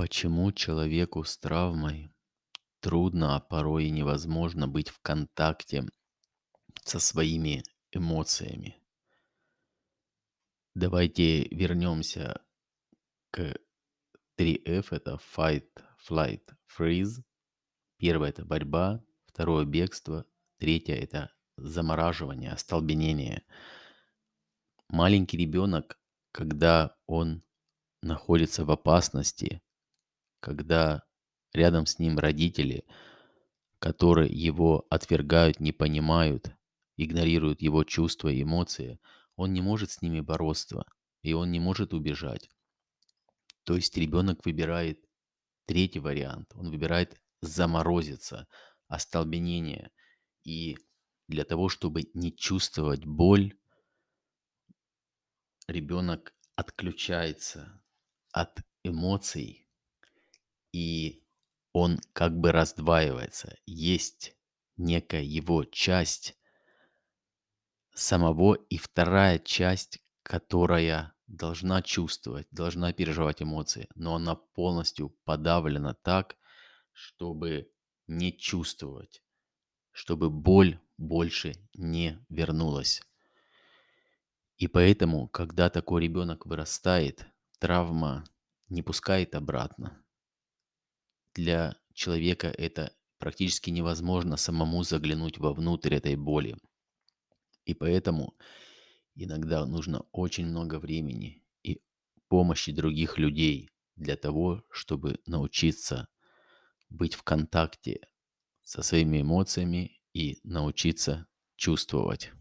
Почему человеку с травмой трудно, а порой и невозможно быть в контакте со своими эмоциями? Давайте вернемся к 3F. Это Fight, Flight, Freeze. Первое– это борьба. Второе– бегство. Третье– это замораживание, остолбенение. Маленький ребенок, когда он находится в опасности, когда рядом с ним родители, которые его отвергают, не понимают, игнорируют его чувства и эмоции, он не может с ними бороться, и он не может убежать. То есть ребенок выбирает третий вариант, он выбирает заморозиться, остолбенение. И для того, чтобы не чувствовать боль, ребенок отключается от эмоций, и он как бы раздваивается. Есть некая его часть самого и вторая часть, которая должна чувствовать, должна переживать эмоции, но она полностью подавлена так, чтобы не чувствовать, чтобы боль больше не вернулась. И поэтому, когда такой ребенок вырастает, травма не пускает обратно. Для человека это практически невозможно самому заглянуть вовнутрь этой боли. И поэтому иногда нужно очень много времени и помощи других людей для того, чтобы научиться быть в контакте со своими эмоциями и научиться чувствовать.